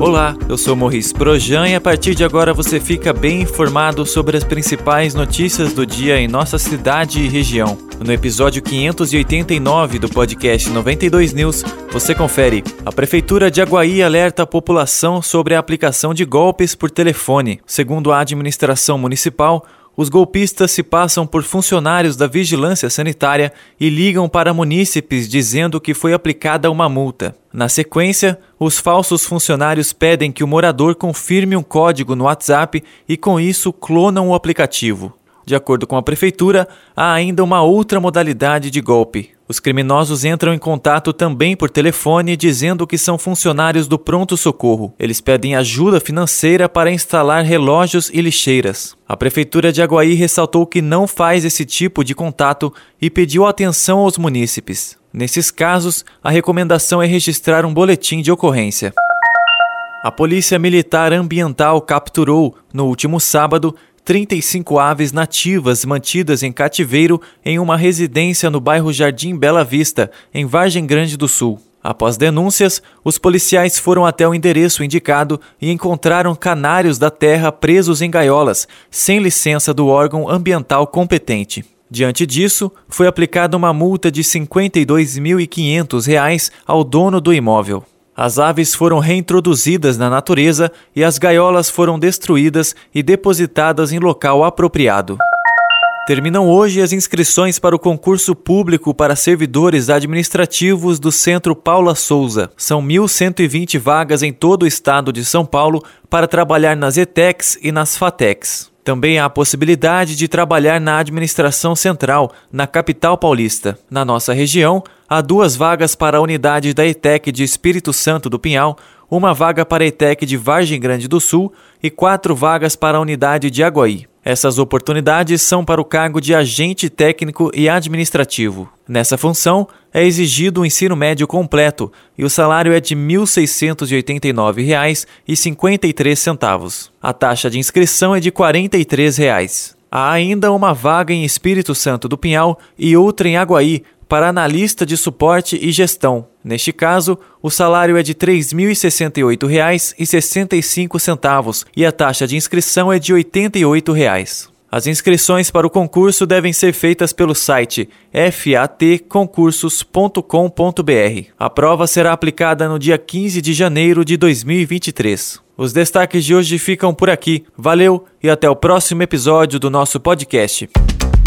Olá, eu sou Morris Projan e a partir de agora você fica bem informado sobre as principais notícias do dia em nossa cidade e região. No episódio 589 do podcast 92 News, você confere. A Prefeitura de Aguaí alerta a população sobre a aplicação de golpes por telefone. Segundo a administração municipal, os golpistas se passam por funcionários da vigilância sanitária e ligam para munícipes dizendo que foi aplicada uma multa. Na sequência, os falsos funcionários pedem que o morador confirme um código no WhatsApp e, com isso, clonam o aplicativo. De acordo com a prefeitura, há ainda uma outra modalidade de golpe. Os criminosos entram em contato também por telefone dizendo que são funcionários do Pronto Socorro. Eles pedem ajuda financeira para instalar relógios e lixeiras. A prefeitura de Aguaí ressaltou que não faz esse tipo de contato e pediu atenção aos munícipes. Nesses casos, a recomendação é registrar um boletim de ocorrência. A Polícia Militar Ambiental capturou, no último sábado, 35 aves nativas mantidas em cativeiro em uma residência no bairro Jardim Bela Vista, em Vargem Grande do Sul. Após denúncias, os policiais foram até o endereço indicado e encontraram canários da terra presos em gaiolas, sem licença do órgão ambiental competente. Diante disso, foi aplicada uma multa de R$ 52.500 ao dono do imóvel. As aves foram reintroduzidas na natureza e as gaiolas foram destruídas e depositadas em local apropriado. Terminam hoje as inscrições para o concurso público para servidores administrativos do Centro Paula Souza. São 1.120 vagas em todo o estado de São Paulo para trabalhar nas ETECs e nas FATECs. Também há a possibilidade de trabalhar na administração central, na capital paulista. Na nossa região, há duas vagas para a unidade da ETEC de Espírito Santo do Pinhal, uma vaga para a ETEC de Vargem Grande do Sul e quatro vagas para a unidade de Aguaí. Essas oportunidades são para o cargo de agente técnico e administrativo. Nessa função, é exigido o ensino médio completo e o salário é de R$ 1.689,53. A taxa de inscrição é de 43 reais. Há ainda uma vaga em Espírito Santo do Pinhal e outra em Aguaí para analista de suporte e gestão. Neste caso, o salário é de R$ 3.068,65 e a taxa de inscrição é de 88 reais. As inscrições para o concurso devem ser feitas pelo site fatconcursos.com.br. A prova será aplicada no dia 15 de janeiro de 2023. Os destaques de hoje ficam por aqui. Valeu e até o próximo episódio do nosso podcast.